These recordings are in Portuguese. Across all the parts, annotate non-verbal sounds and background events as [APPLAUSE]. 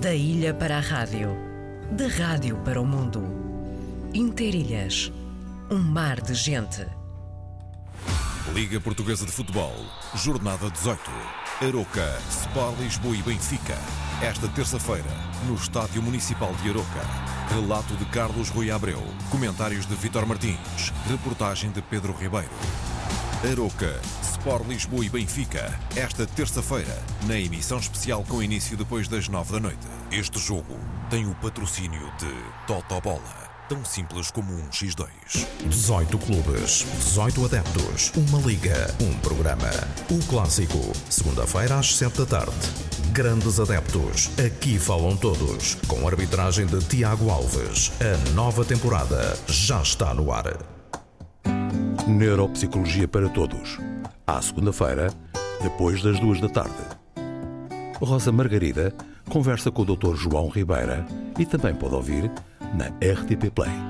Da ilha para a rádio, da rádio para o mundo. Interilhas, um mar de gente. Liga Portuguesa de Futebol, Jornada 18. Aroca, Sport Lisboa e Benfica. Esta terça-feira, no Estádio Municipal de Aroca. Relato de Carlos Rui Abreu. Comentários de Vitor Martins. Reportagem de Pedro Ribeiro. Aroca, Sport Lisboa e Benfica. Esta terça-feira, na emissão especial com início depois das nove da noite. Este jogo tem o patrocínio de Totobola. Tão simples como um X2. 18 clubes, 18 adeptos, uma liga, um programa. O clássico, segunda-feira às 7 da tarde. Grandes adeptos, aqui falam todos. Com a arbitragem de Tiago Alves. A nova temporada já está no ar. Neuropsicologia para Todos. À segunda-feira, depois das duas da tarde. Rosa Margarida conversa com o Dr. João Ribeira e também pode ouvir na RTP Play.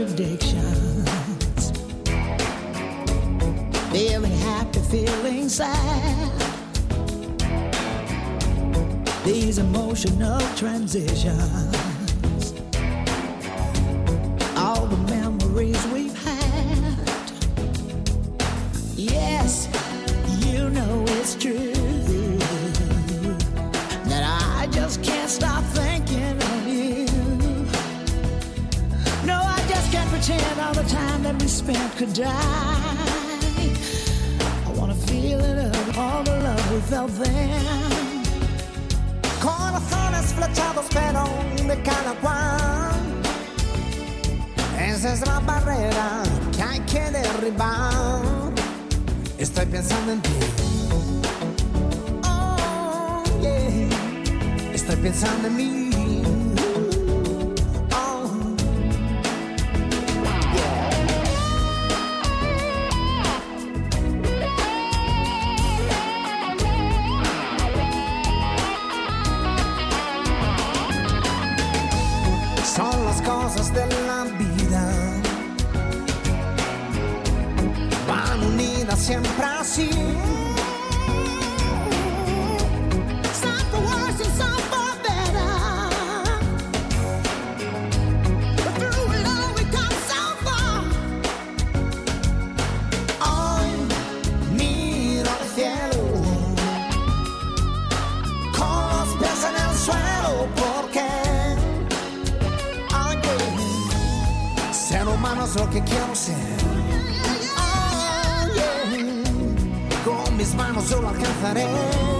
contradictions. Feeling happy, feeling sad. These emotional transitions. Could die. I wanna feel it up, all the love felt then. Corazones flechados pero de cada cual. Esa es la barrera que hay que derribar. Estoy pensando en ti. Oh, yeah. Estoy pensando en mí cosas de la vida. Van unidas siempre así. Lo que quiero ser. Con mis manos yo lo alcanzaré.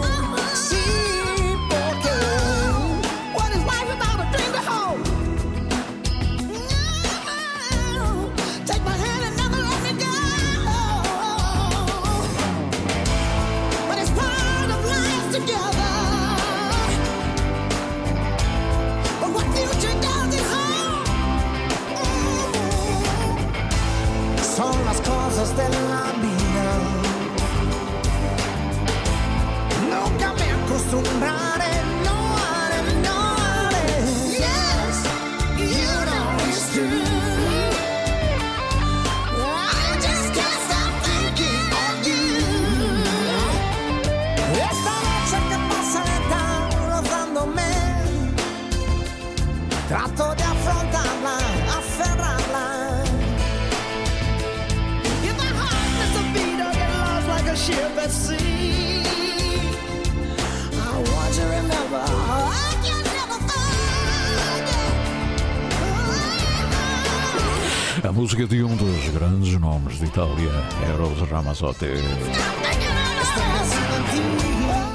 A música de um dos grandes nomes de Itália, Eros Ramazzotti.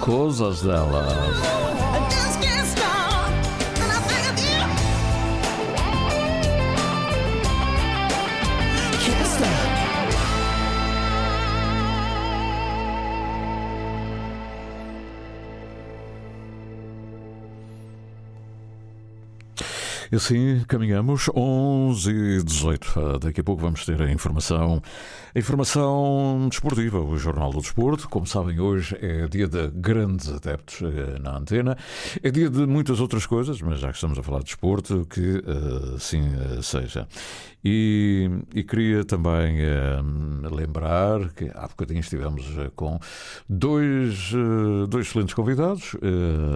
Coisas delas. E assim caminhamos 11 e 18. Ah, Daqui a pouco vamos ter a informação, a informação desportiva, o Jornal do Desporto. Como sabem, hoje é dia de grandes adeptos eh, na antena. É dia de muitas outras coisas, mas já que estamos a falar de desporto, que eh, assim eh, seja. E, e queria também eh, lembrar que há bocadinho estivemos eh, com dois, eh, dois excelentes convidados,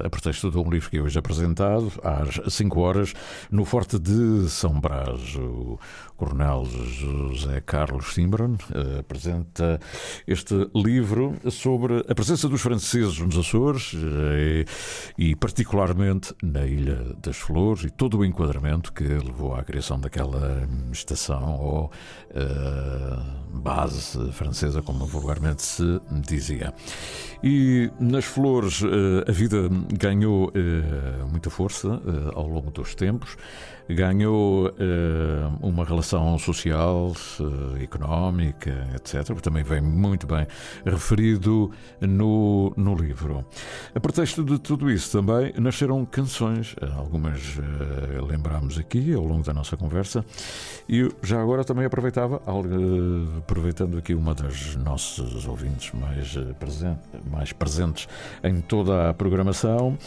a pretexto de um livro que é hoje apresentado às 5 horas no Forte de São Brás. O Coronel José Carlos Simbron apresenta este livro sobre a presença dos franceses nos Açores eh, e, particularmente na Ilha das Flores e todo o enquadramento que levou à criação daquela estação ou eh, base francesa, como vulgarmente se dizia. E nas Flores eh, a vida ganhou eh, muita força ao longo dos tempos ganhou eh, uma relação social, eh, económica, etc. Também vem muito bem referido no, no livro. A pretexto de tudo isso também nasceram canções, eh, algumas eh, lembramos aqui ao longo da nossa conversa, e já agora também aproveitava, aproveitando aqui uma das nossas ouvintes mais, eh, presen- mais presentes em toda a programação,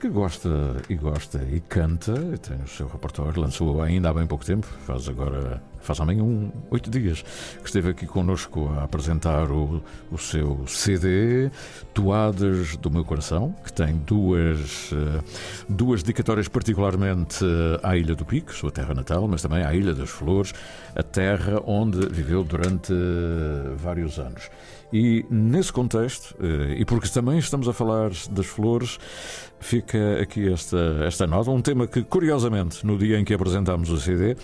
que gosta e gosta e canta, tem o seu repertório, lançou ainda há bem pouco tempo, faz agora, faz amanhã um, oito dias, que esteve aqui connosco a apresentar o, o seu CD, Toadas do Meu Coração, que tem duas, eh, duas dedicatórias particularmente eh, à Ilha do Pico, sua terra natal, mas também à Ilha das Flores, a terra onde viveu durante eh, vários anos. E nesse contexto, eh, e porque também estamos a falar das flores, fica aqui esta, esta nota, um tema que, curiosamente, no dia em que apresentámos o CD,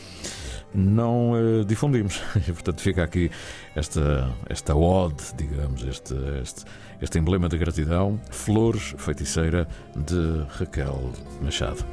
não eh, difundimos. [LAUGHS] E, portanto, fica aqui esta, esta ode, digamos, este, este, este emblema de gratidão, Flores Feiticeira, de Raquel Machado.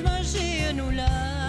مش مجنون ولا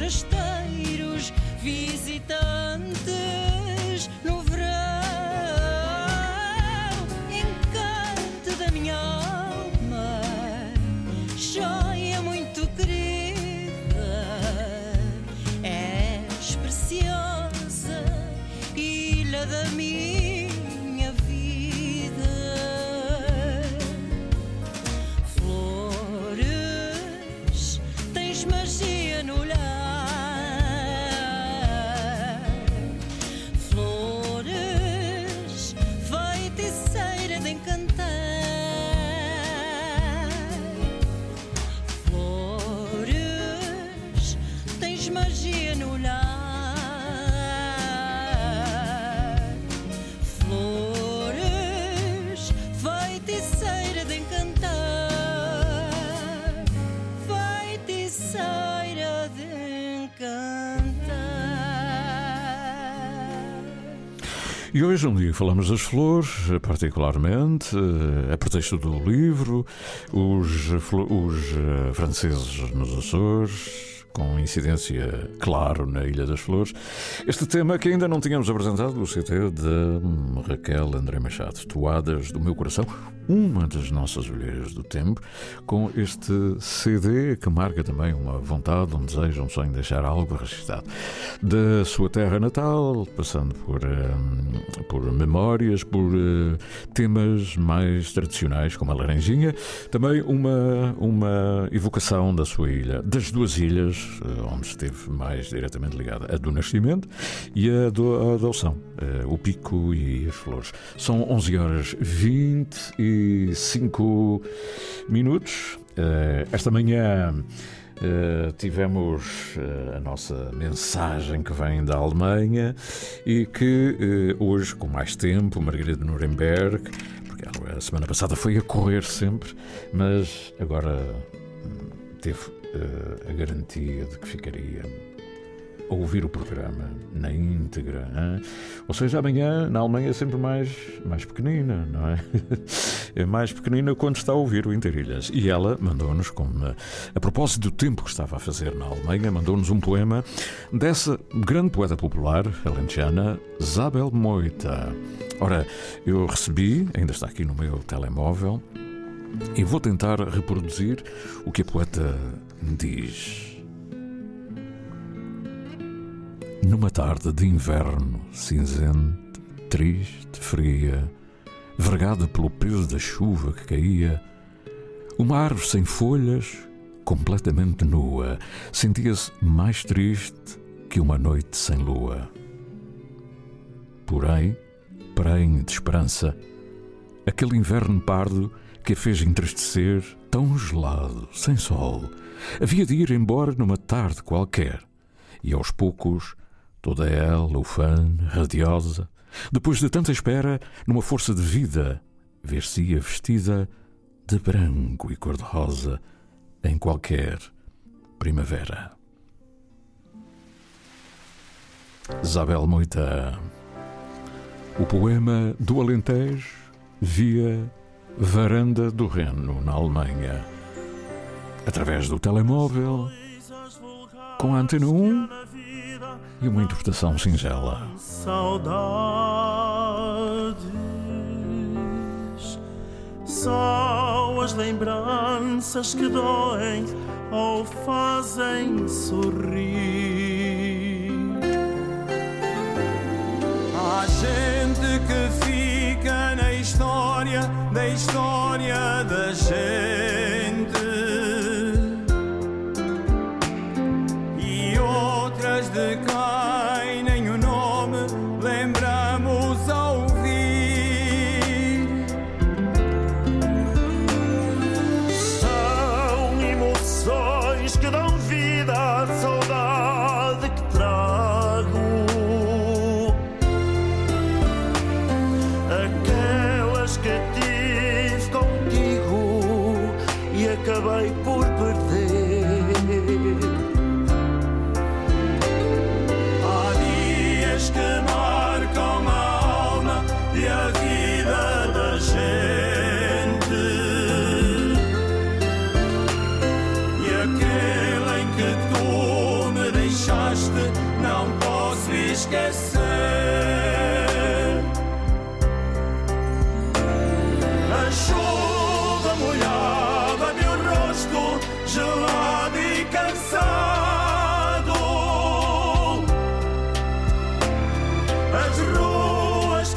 forasteiros visitantes no E hoje, um dia, falamos das flores, particularmente, eh, a pretexto do livro, os, os eh, franceses nos Açores, com incidência, claro, na Ilha das Flores. Este tema que ainda não tínhamos apresentado, o CT de Raquel André Machado, Toadas do Meu Coração, uma das nossas olheiras do tempo, com este CD que marca também uma vontade, um desejo, um sonho de deixar algo registado da sua terra natal, passando por, hum, por memórias, por eh, temas mais tradicionais, como a Laranjinha, também uma, uma evocação da sua ilha, das duas ilhas, eh, onde esteve mais diretamente ligada, a do Nascimento e a do a adoção, eh, o Pico e as Flores. São 11 horas 25 minutos. Eh, Esta manhã. Uh, tivemos uh, a nossa mensagem que vem da Alemanha e que uh, hoje, com mais tempo, Margarida Nuremberg, porque a semana passada foi a correr sempre, mas agora hum, teve a garantia de que ficaria a ouvir o programa na íntegra. hein? Ou seja, amanhã na Alemanha é sempre mais, mais pequenina, não é? [LAUGHS] É mais pequenina quando está a ouvir o Interilhas. E ela mandou-nos, a propósito do tempo que estava a fazer na Alemanha, mandou-nos um poema dessa grande poeta popular alentejana, Zabel Moita. Ora, eu recebi, ainda está aqui no meu telemóvel, e vou tentar reproduzir o que a poeta diz. Numa tarde de inverno cinzenta, triste, fria, vergada pelo peso da chuva que caía, uma árvore sem folhas, completamente nua, sentia-se mais triste que uma noite sem lua. Porém, prenhe de esperança, aquele inverno pardo que a fez entristecer, tão gelado, sem sol, havia de ir embora numa tarde qualquer, e aos poucos toda ela, ufana, radiosa, depois de tanta espera, numa força de vida, ver-se-ia vestida de branco e cor-de-rosa em qualquer primavera. Isabel Moita, o poema do Alentejo via Varanda do Reno, na Alemanha, através do telemóvel, com a antena 1 e uma interpretação singela. Saudades, só as lembranças que doem, ou fazem sorrir. Há gente que história da gente.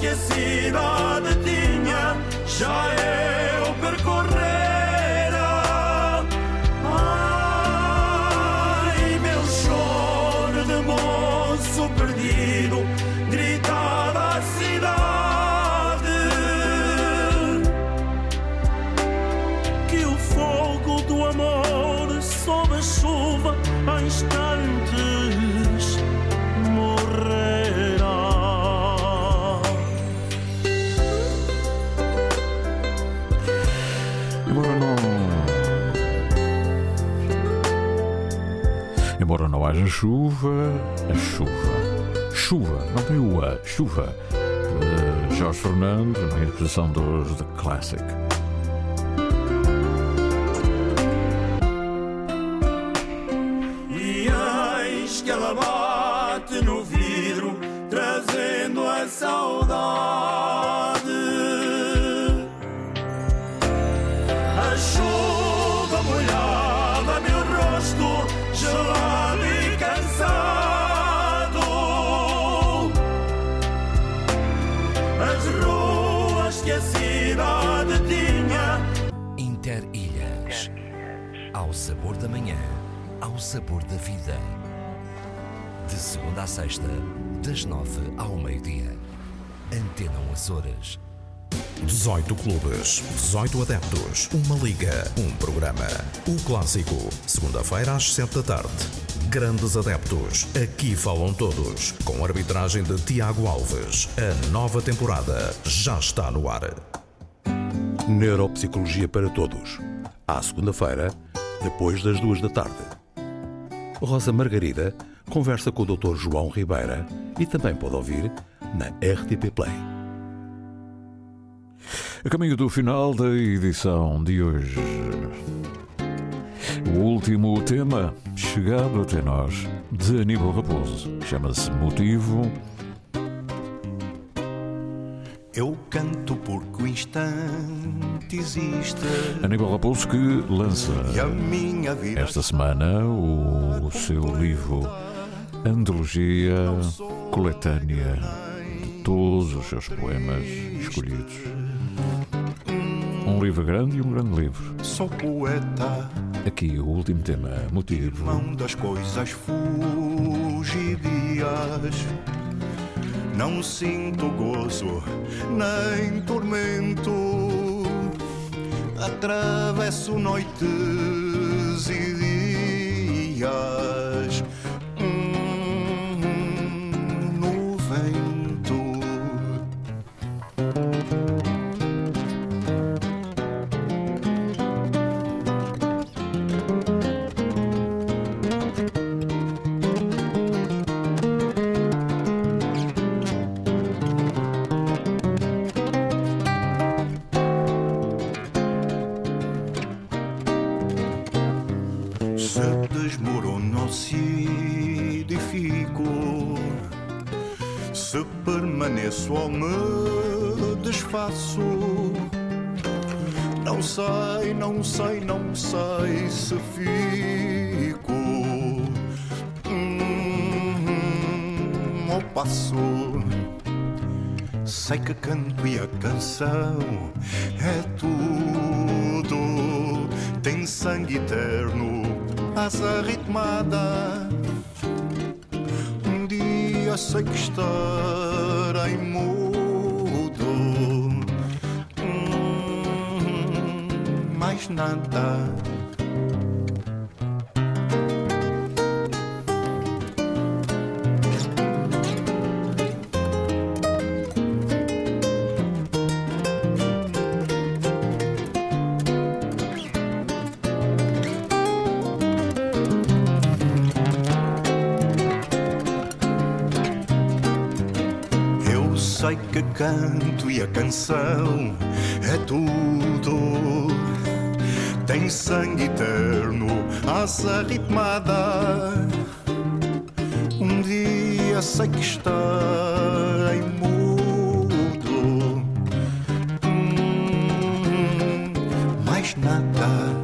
Que a cidade tinha já eu percorrera. Não haja chuva, a chuva. Chuva, não tem o A, chuva. De Jorge Fernando, na interpretação dos The Classic. E eis que ela bate no vidro, trazendo a saudade. Sabor da manhã, ao sabor da vida. De segunda a sexta, das nove ao meio-dia. Antena Açores. 18 clubes, 18 adeptos, uma liga, um programa. O clássico, segunda-feira às 7 da tarde. Grandes adeptos, aqui falam todos, com arbitragem de Tiago Alves. A nova temporada já está no ar. Neuropsicologia para Todos. À segunda-feira, depois das duas da tarde. Rosa Margarida conversa com o Dr. João Ribeira e também pode ouvir na RTP Play. A caminho do final da edição de hoje. O último tema chegado até nós de Aníbal Raposo chama-se Motivo. Eu canto porque o instante existe. Aníbal Raposo que lança a esta semana o seu livro Antologia Coletânea de todos os seus poemas escolhidos. Um livro grande e um grande livro. sou poeta, Aqui o último tema, motivo. mão das coisas fugidias. Não sinto gozo nem tormento. Atravesso noites e dias. Não sei, não sei, não sei se fico hum, ou passo. Sei que canto e a canção é tudo. Tem sangue eterno, asa ritmada. Um dia sei que estarei mudo. Mais nada. Sei que canto e a canção é tudo. Tem sangue eterno, asa ritmada. Um dia sei que estarei mudo. Hum, mais nada.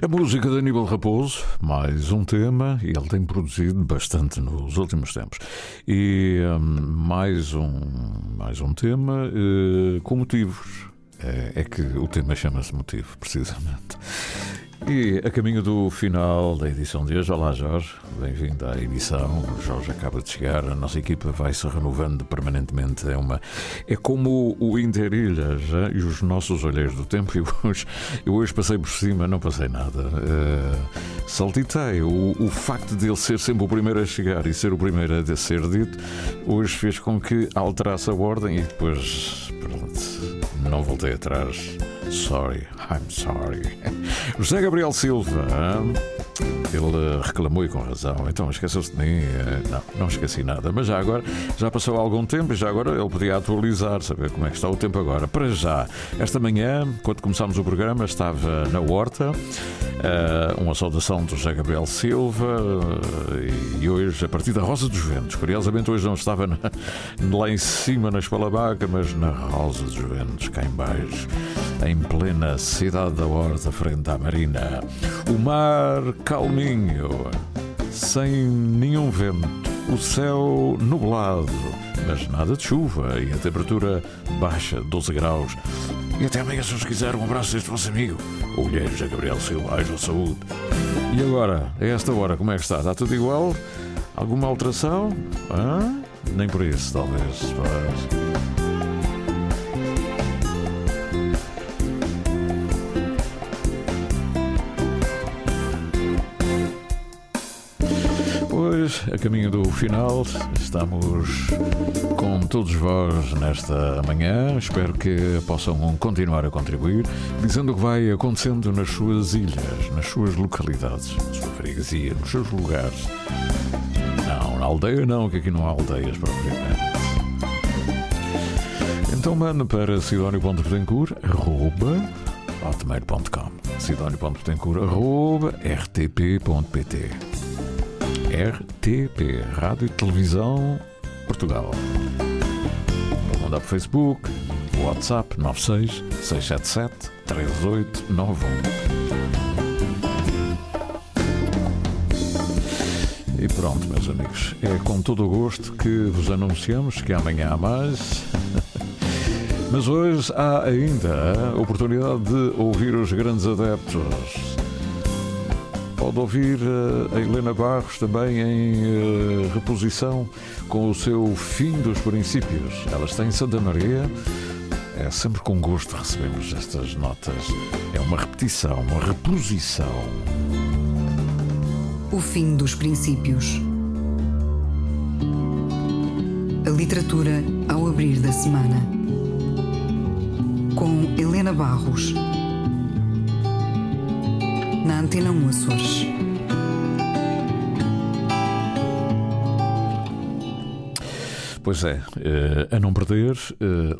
A música de Aníbal Raposo, mais um tema, e ele tem produzido bastante nos últimos tempos. E hum, mais, um, mais um tema eh, com motivos. É, é que o tema chama-se Motivo, precisamente. E a caminho do final da edição de hoje, olá Jorge, bem-vindo à edição. O Jorge acaba de chegar, a nossa equipa vai se renovando permanentemente. É, uma, é como o Interilhas eh, e os nossos olheiros do tempo. Eu hoje, eu hoje passei por cima, não passei nada. Uh, saltitei. O, o facto de ele ser sempre o primeiro a chegar e ser o primeiro a ser dito, hoje fez com que alterasse a ordem e depois pronto, não voltei atrás. Sorry, I'm sorry. [LAUGHS] José Gabriel Silva, ele reclamou e com razão. Então esqueceu-se de mim? Não, não esqueci nada. Mas já agora, já passou algum tempo e já agora ele podia atualizar, saber como é que está o tempo agora. Para já, esta manhã, quando começámos o programa, estava na Horta, uma saudação do José Gabriel Silva e hoje, a partir da Rosa dos Ventos. Curiosamente, hoje não estava na, lá em cima na Espalabaca, mas na Rosa dos Ventos, cá em baixo, em plena cidade da Horta, frente à Marina. O mar calminho, sem nenhum vento, o céu nublado, mas nada de chuva e a temperatura baixa, 12 graus. E até amanhã, se os quiser, um abraço deste vosso amigo, o Olheiros Gabriel Silva, haja saúde. E agora, a esta hora, como é que está? Está tudo igual? Alguma alteração? Hã? Nem por isso, talvez. Mas... caminho do final, estamos com todos vós nesta manhã. Espero que possam continuar a contribuir, dizendo o que vai acontecendo nas suas ilhas, nas suas localidades, na sua freguesia, nos seus lugares. Não, na aldeia não, que aqui não há aldeias propriamente. Então manda para sidónio.petencourt, arroba, RTP, Rádio e Televisão Portugal. Vou mandar para o Facebook, WhatsApp 96 677 3891. E pronto, meus amigos, é com todo o gosto que vos anunciamos que amanhã há mais. [LAUGHS] Mas hoje há ainda a oportunidade de ouvir os grandes adeptos pode ouvir a Helena Barros também em reposição com o seu Fim dos Princípios. Ela está em Santa Maria. É sempre com gosto recebemos estas notas. É uma repetição, uma reposição. O Fim dos Princípios. A literatura ao abrir da semana. Com Helena Barros na Antena 1 Açores. Pois é, a não perder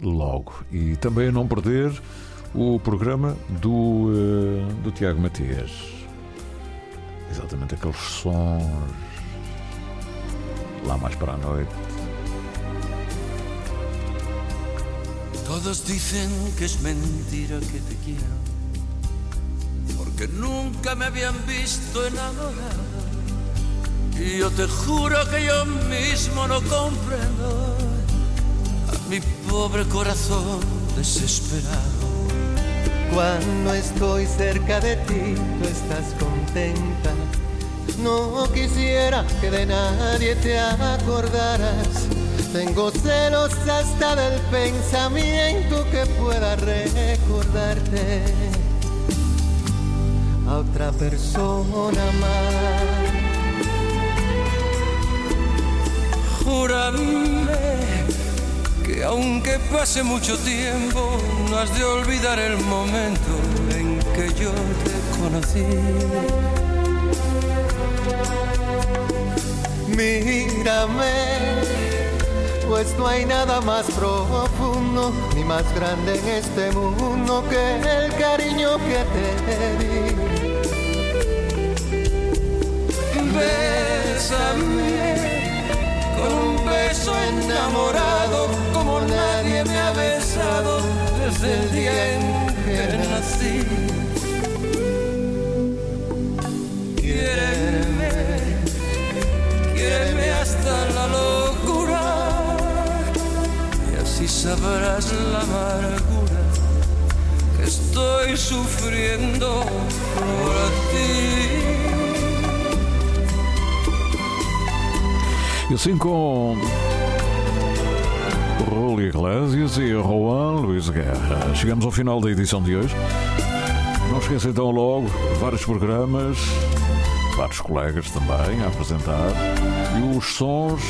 logo. E também a não perder o programa do, do Tiago Matias. Exatamente aqueles sons lá mais para a noite. Todos dicen que es mentira que te quiero, porque nunca me habían visto enamorado. Y yo te juro que yo mismo no comprendo a mi pobre corazón desesperado. Cuando estoy cerca de ti, tú estás contenta. No quisiera que de nadie te acordaras. Tengo celos hasta del pensamiento que pueda recordarte a otra persona más. Júrame que aunque pase mucho tiempo, no has de olvidar el momento en que yo te conocí. Mírame, pues no hay nada más profundo más grande en este mundo que el cariño que te di. Bésame con un beso enamorado como nadie me ha besado desde el día en que nací. Y sabrás la amargura que estoy sufriendo por ti. E assim com Rúlio Iglesias e Juan Luís Guerra. Chegamos ao final da edição de hoje. Não esqueça então logo vários programas, vários colegas também a apresentar e os sons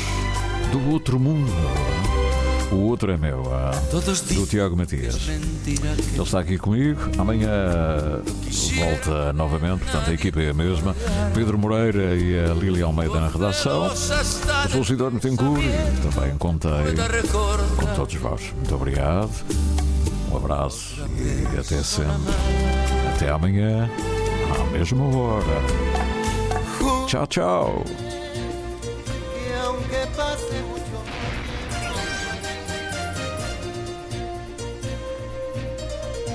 do outro mundo. O outro é meu, ah, do Tiago Matias. Ele está aqui comigo. Amanhã volta novamente, portanto a equipa é a mesma. Pedro Moreira e a Lili Almeida na redação. Eu sou o Cidadão Betancourt e também contei com todos vós. Muito obrigado. Um abraço e até sempre. Até amanhã, à mesma hora. Tchau, tchau.